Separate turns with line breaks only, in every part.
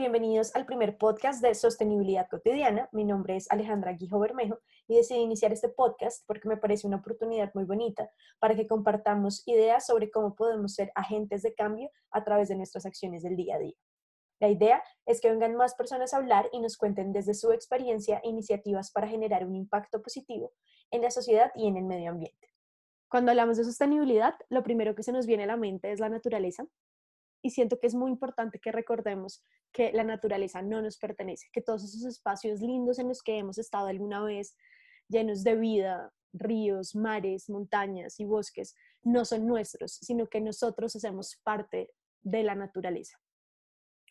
bienvenidos al primer podcast de Sostenibilidad Cotidiana. Mi nombre es Alejandra Guijo Bermejo y decidí iniciar este podcast porque me parece una oportunidad muy bonita para que compartamos ideas sobre cómo podemos ser agentes de cambio a través de nuestras acciones del día a día. La idea es que vengan más personas a hablar y nos cuenten desde su experiencia iniciativas para generar un impacto positivo en la sociedad y en el medio ambiente. Cuando hablamos de sostenibilidad, lo primero que se nos viene a la mente es la naturaleza, y siento que es muy importante que recordemos que la naturaleza no nos pertenece, que todos esos espacios lindos en los que hemos estado alguna vez, llenos de vida, ríos, mares, montañas y bosques, no son nuestros, sino que nosotros hacemos parte de la naturaleza,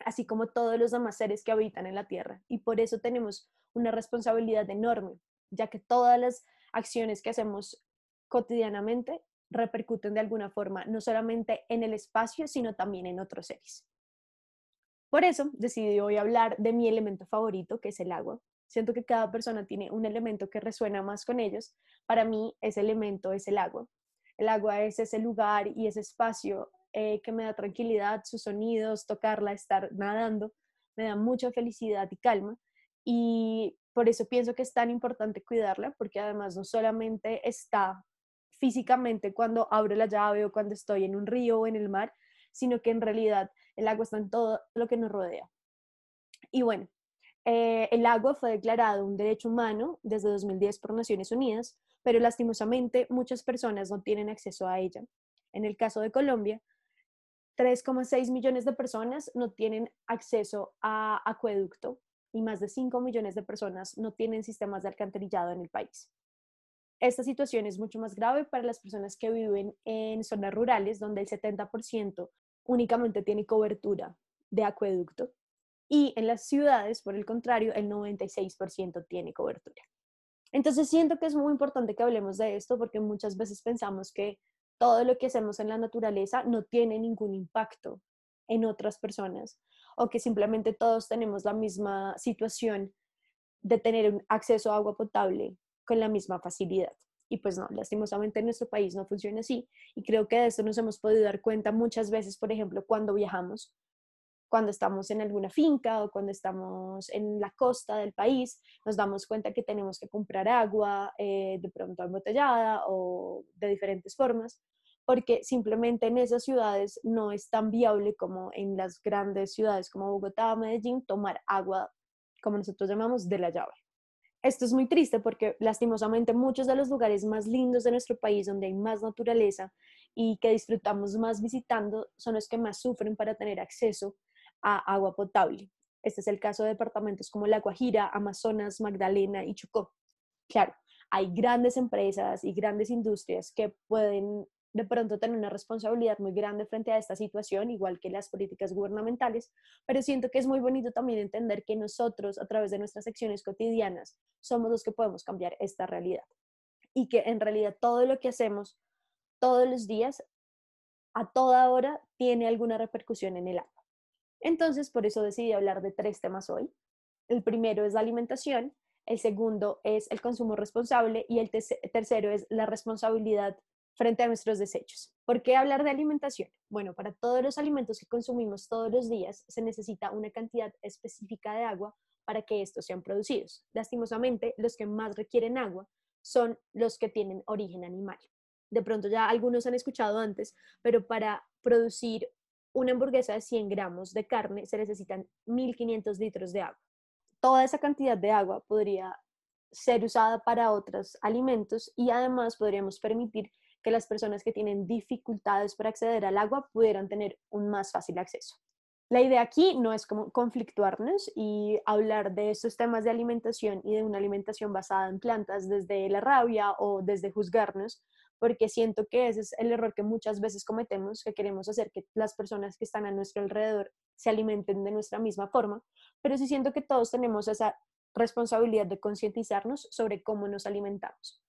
así como todos los demás seres que habitan en la Tierra. Y por eso tenemos una responsabilidad enorme, ya que todas las acciones que hacemos cotidianamente repercuten de alguna forma no solamente en el espacio, sino también en otros seres. Por eso decidí hoy hablar de mi elemento favorito, que es el agua. Siento que cada persona tiene un elemento que resuena más con ellos. Para mí ese elemento es el agua. El agua es ese lugar y ese espacio eh, que me da tranquilidad, sus sonidos, tocarla, estar nadando, me da mucha felicidad y calma. Y por eso pienso que es tan importante cuidarla, porque además no solamente está físicamente cuando abro la llave o cuando estoy en un río o en el mar, sino que en realidad el agua está en todo lo que nos rodea. Y bueno, eh, el agua fue declarado un derecho humano desde 2010 por Naciones Unidas, pero lastimosamente muchas personas no tienen acceso a ella. En el caso de Colombia, 3,6 millones de personas no tienen acceso a acueducto y más de 5 millones de personas no tienen sistemas de alcantarillado en el país. Esta situación es mucho más grave para las personas que viven en zonas rurales, donde el 70% únicamente tiene cobertura de acueducto y en las ciudades, por el contrario, el 96% tiene cobertura. Entonces siento que es muy importante que hablemos de esto porque muchas veces pensamos que todo lo que hacemos en la naturaleza no tiene ningún impacto en otras personas o que simplemente todos tenemos la misma situación de tener un acceso a agua potable con la misma facilidad. Y pues no, lastimosamente en nuestro país no funciona así. Y creo que de eso nos hemos podido dar cuenta muchas veces, por ejemplo, cuando viajamos, cuando estamos en alguna finca o cuando estamos en la costa del país, nos damos cuenta que tenemos que comprar agua eh, de pronto embotellada o de diferentes formas, porque simplemente en esas ciudades no es tan viable como en las grandes ciudades como Bogotá o Medellín tomar agua, como nosotros llamamos, de la llave. Esto es muy triste porque lastimosamente muchos de los lugares más lindos de nuestro país, donde hay más naturaleza y que disfrutamos más visitando, son los que más sufren para tener acceso a agua potable. Este es el caso de departamentos como La Guajira, Amazonas, Magdalena y Chocó. Claro, hay grandes empresas y grandes industrias que pueden de pronto tener una responsabilidad muy grande frente a esta situación, igual que las políticas gubernamentales, pero siento que es muy bonito también entender que nosotros, a través de nuestras acciones cotidianas, somos los que podemos cambiar esta realidad y que en realidad todo lo que hacemos todos los días, a toda hora, tiene alguna repercusión en el agua. Entonces, por eso decidí hablar de tres temas hoy. El primero es la alimentación, el segundo es el consumo responsable y el tercero es la responsabilidad frente a nuestros desechos. ¿Por qué hablar de alimentación? Bueno, para todos los alimentos que consumimos todos los días se necesita una cantidad específica de agua para que estos sean producidos. Lastimosamente, los que más requieren agua son los que tienen origen animal. De pronto ya algunos han escuchado antes, pero para producir una hamburguesa de 100 gramos de carne se necesitan 1.500 litros de agua. Toda esa cantidad de agua podría ser usada para otros alimentos y además podríamos permitir que las personas que tienen dificultades para acceder al agua pudieran tener un más fácil acceso. La idea aquí no es como conflictuarnos y hablar de estos temas de alimentación y de una alimentación basada en plantas desde la rabia o desde juzgarnos, porque siento que ese es el error que muchas veces cometemos, que queremos hacer que las personas que están a nuestro alrededor se alimenten de nuestra misma forma, pero sí siento que todos tenemos esa responsabilidad de concientizarnos sobre cómo nos alimentamos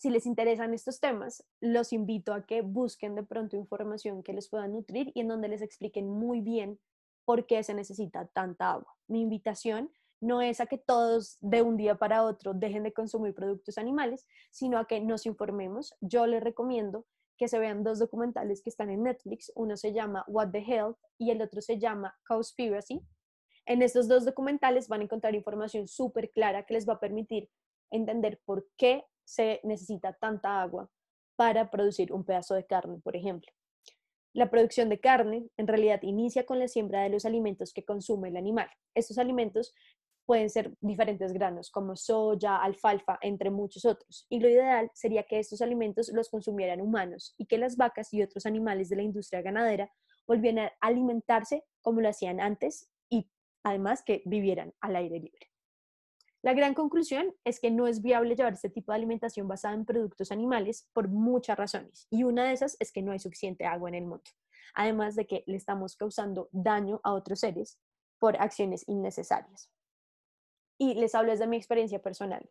si les interesan estos temas, los invito a que busquen de pronto información que les pueda nutrir y en donde les expliquen muy bien por qué se necesita tanta agua. Mi invitación no es a que todos de un día para otro dejen de consumir productos animales, sino a que nos informemos. Yo les recomiendo que se vean dos documentales que están en Netflix. Uno se llama What the Health y el otro se llama Cowspiracy. En estos dos documentales van a encontrar información súper clara que les va a permitir entender por qué se necesita tanta agua para producir un pedazo de carne, por ejemplo. La producción de carne en realidad inicia con la siembra de los alimentos que consume el animal. Estos alimentos pueden ser diferentes granos como soya, alfalfa, entre muchos otros. Y lo ideal sería que estos alimentos los consumieran humanos y que las vacas y otros animales de la industria ganadera volvieran a alimentarse como lo hacían antes y además que vivieran al aire libre. La gran conclusión es que no es viable llevar este tipo de alimentación basada en productos animales por muchas razones y una de esas es que no hay suficiente agua en el mundo, además de que le estamos causando daño a otros seres por acciones innecesarias. Y les hablo desde mi experiencia personal.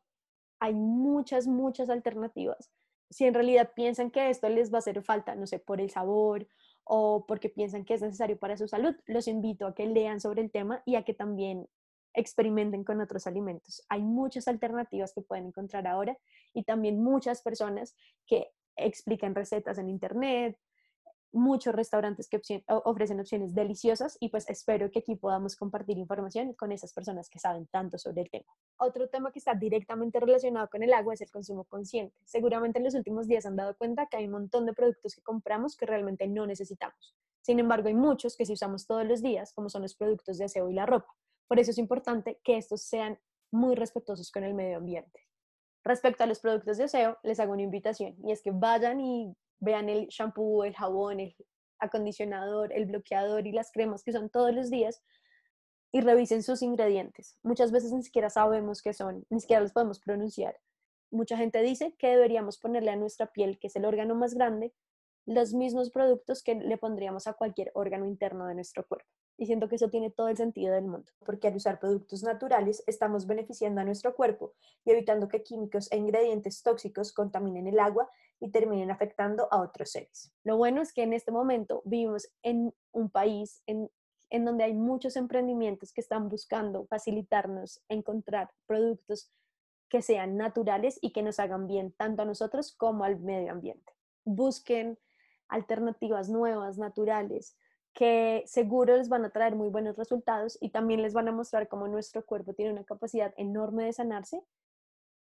Hay muchas, muchas alternativas. Si en realidad piensan que esto les va a hacer falta, no sé, por el sabor o porque piensan que es necesario para su salud, los invito a que lean sobre el tema y a que también experimenten con otros alimentos. Hay muchas alternativas que pueden encontrar ahora y también muchas personas que explican recetas en internet, muchos restaurantes que ofrecen opciones deliciosas y pues espero que aquí podamos compartir información con esas personas que saben tanto sobre el tema. Otro tema que está directamente relacionado con el agua es el consumo consciente. Seguramente en los últimos días han dado cuenta que hay un montón de productos que compramos que realmente no necesitamos. Sin embargo, hay muchos que si usamos todos los días, como son los productos de aseo y la ropa. Por eso es importante que estos sean muy respetuosos con el medio ambiente. Respecto a los productos de aseo, les hago una invitación y es que vayan y vean el shampoo, el jabón, el acondicionador, el bloqueador y las cremas que son todos los días y revisen sus ingredientes. Muchas veces ni siquiera sabemos qué son, ni siquiera los podemos pronunciar. Mucha gente dice que deberíamos ponerle a nuestra piel, que es el órgano más grande, los mismos productos que le pondríamos a cualquier órgano interno de nuestro cuerpo. Y siento que eso tiene todo el sentido del mundo, porque al usar productos naturales estamos beneficiando a nuestro cuerpo y evitando que químicos e ingredientes tóxicos contaminen el agua y terminen afectando a otros seres. Lo bueno es que en este momento vivimos en un país en, en donde hay muchos emprendimientos que están buscando facilitarnos encontrar productos que sean naturales y que nos hagan bien tanto a nosotros como al medio ambiente. Busquen alternativas nuevas, naturales, que seguro les van a traer muy buenos resultados y también les van a mostrar cómo nuestro cuerpo tiene una capacidad enorme de sanarse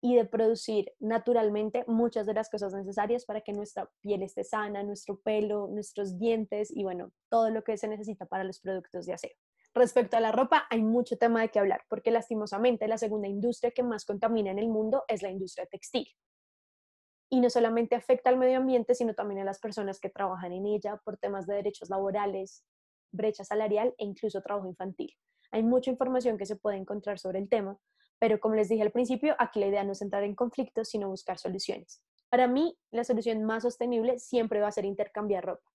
y de producir naturalmente muchas de las cosas necesarias para que nuestra piel esté sana, nuestro pelo, nuestros dientes y bueno, todo lo que se necesita para los productos de aseo. Respecto a la ropa, hay mucho tema de qué hablar, porque lastimosamente la segunda industria que más contamina en el mundo es la industria textil y no solamente afecta al medio ambiente, sino también a las personas que trabajan en ella por temas de derechos laborales, brecha salarial e incluso trabajo infantil. Hay mucha información que se puede encontrar sobre el tema, pero como les dije al principio, aquí la idea no es entrar en conflictos, sino buscar soluciones. Para mí, la solución más sostenible siempre va a ser intercambiar ropa.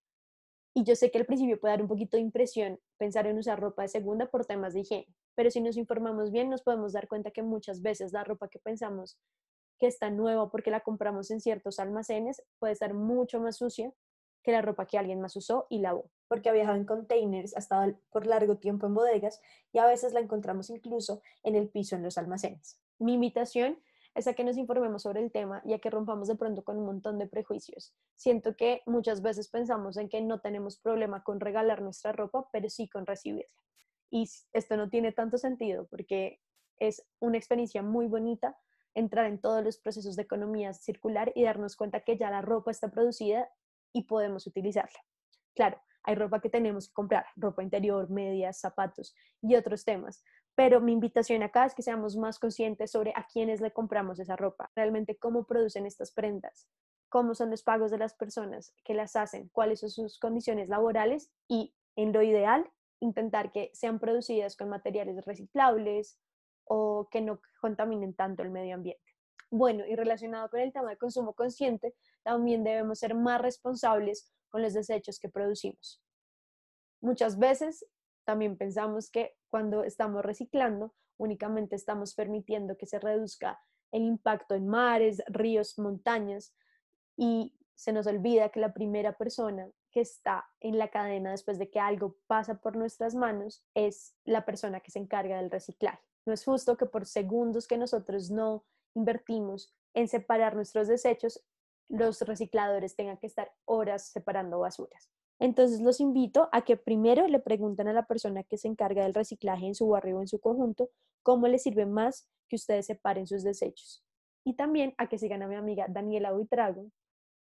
Y yo sé que al principio puede dar un poquito de impresión pensar en usar ropa de segunda por temas de higiene, pero si nos informamos bien nos podemos dar cuenta que muchas veces la ropa que pensamos que está nueva porque la compramos en ciertos almacenes puede estar mucho más sucia que la ropa que alguien más usó y lavó, porque ha viajado en containers, ha estado por largo tiempo en bodegas y a veces la encontramos incluso en el piso en los almacenes. Mi invitación es a que nos informemos sobre el tema y a que rompamos de pronto con un montón de prejuicios. Siento que muchas veces pensamos en que no tenemos problema con regalar nuestra ropa, pero sí con recibirla. Y esto no tiene tanto sentido porque es una experiencia muy bonita entrar en todos los procesos de economía circular y darnos cuenta que ya la ropa está producida y podemos utilizarla. Claro, hay ropa que tenemos que comprar, ropa interior, medias, zapatos y otros temas. Pero mi invitación acá es que seamos más conscientes sobre a quiénes le compramos esa ropa, realmente cómo producen estas prendas, cómo son los pagos de las personas que las hacen, cuáles son sus condiciones laborales y, en lo ideal, intentar que sean producidas con materiales reciclables o que no contaminen tanto el medio ambiente. Bueno, y relacionado con el tema de consumo consciente, también debemos ser más responsables con los desechos que producimos. Muchas veces también pensamos que cuando estamos reciclando, únicamente estamos permitiendo que se reduzca el impacto en mares, ríos, montañas y se nos olvida que la primera persona que está en la cadena después de que algo pasa por nuestras manos es la persona que se encarga del reciclaje. No es justo que por segundos que nosotros no invertimos en separar nuestros desechos, los recicladores tengan que estar horas separando basuras. Entonces los invito a que primero le pregunten a la persona que se encarga del reciclaje en su barrio o en su conjunto cómo le sirve más que ustedes separen sus desechos. Y también a que sigan a mi amiga Daniela Buitrago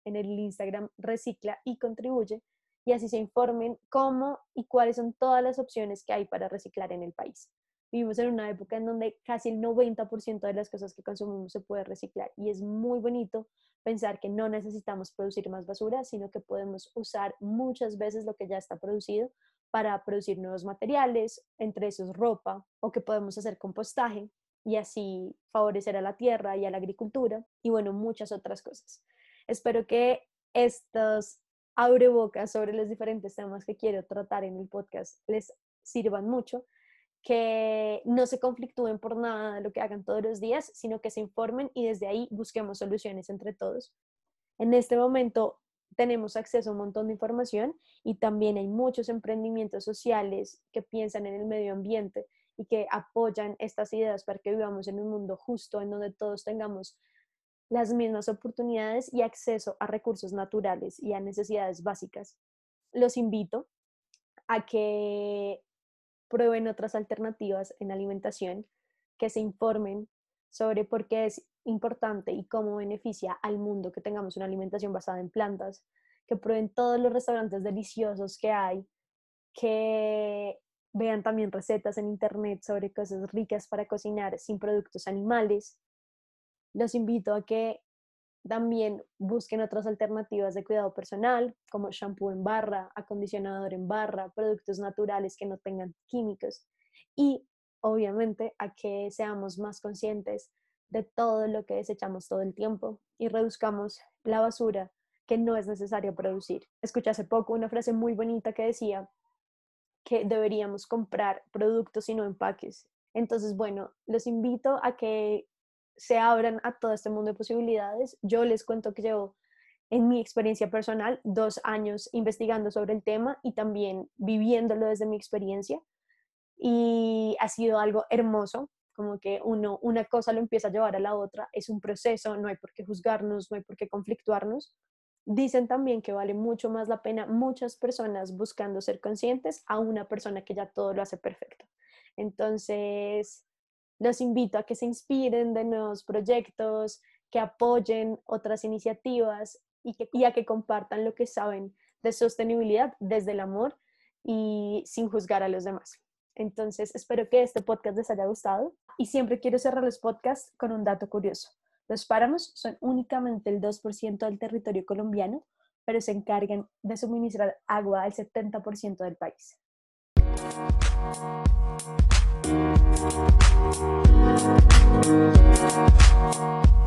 en el Instagram Recicla y Contribuye y así se informen cómo y cuáles son todas las opciones que hay para reciclar en el país. Vivimos en una época en donde casi el 90% de las cosas que consumimos se puede reciclar y es muy bonito pensar que no necesitamos producir más basura, sino que podemos usar muchas veces lo que ya está producido para producir nuevos materiales, entre esos ropa, o que podemos hacer compostaje y así favorecer a la tierra y a la agricultura y bueno, muchas otras cosas. Espero que estos abrebocas sobre los diferentes temas que quiero tratar en el podcast les sirvan mucho, que no se conflictúen por nada lo que hagan todos los días, sino que se informen y desde ahí busquemos soluciones entre todos. En este momento tenemos acceso a un montón de información y también hay muchos emprendimientos sociales que piensan en el medio ambiente y que apoyan estas ideas para que vivamos en un mundo justo en donde todos tengamos las mismas oportunidades y acceso a recursos naturales y a necesidades básicas. Los invito a que prueben otras alternativas en alimentación, que se informen sobre por qué es importante y cómo beneficia al mundo que tengamos una alimentación basada en plantas, que prueben todos los restaurantes deliciosos que hay, que vean también recetas en internet sobre cosas ricas para cocinar sin productos animales, los invito a que también busquen otras alternativas de cuidado personal, como shampoo en barra, acondicionador en barra, productos naturales que no tengan químicos y obviamente a que seamos más conscientes de todo lo que desechamos todo el tiempo y reduzcamos la basura que no es necesario producir. Escuché hace poco una frase muy bonita que decía que deberíamos comprar productos y no empaques. Entonces, bueno, los invito a que se abran a todo este mundo de posibilidades. Yo les cuento que llevo en mi experiencia personal dos años investigando sobre el tema y también viviéndolo desde mi experiencia. Y ha sido algo hermoso, como que uno, una cosa lo empieza a llevar a la otra, es un proceso, no hay por qué juzgarnos, no hay por qué conflictuarnos. Dicen también que vale mucho más la pena muchas personas buscando ser conscientes a una persona que ya todo lo hace perfecto. Entonces, los invito a que se inspiren de nuevos proyectos, que apoyen otras iniciativas y, que, a que compartan lo que saben de sostenibilidad desde el amor y sin juzgar a los demás. Entonces, espero que este podcast les haya gustado y siempre quiero cerrar los podcasts con un dato curioso. Los páramos son únicamente el 2% del territorio colombiano, pero se encargan de suministrar agua al 70% del país. We'll be right.